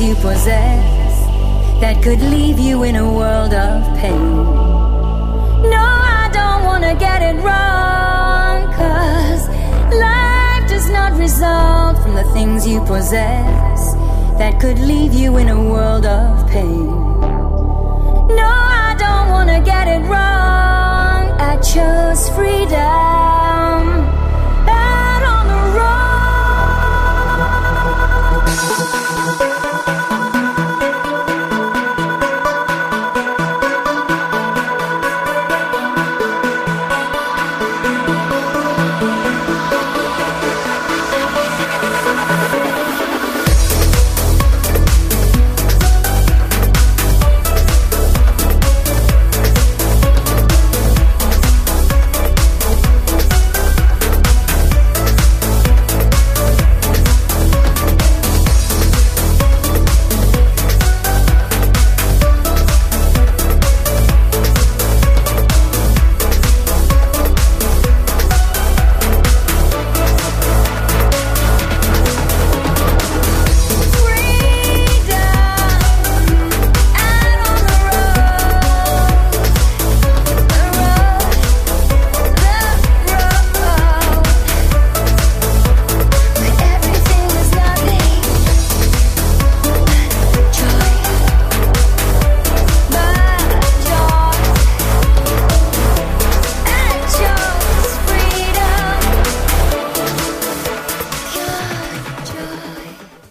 you possess that could leave you in a world of pain. No, I don't wanna get it wrong, cause life does not result from the things you possess that could leave you in a world of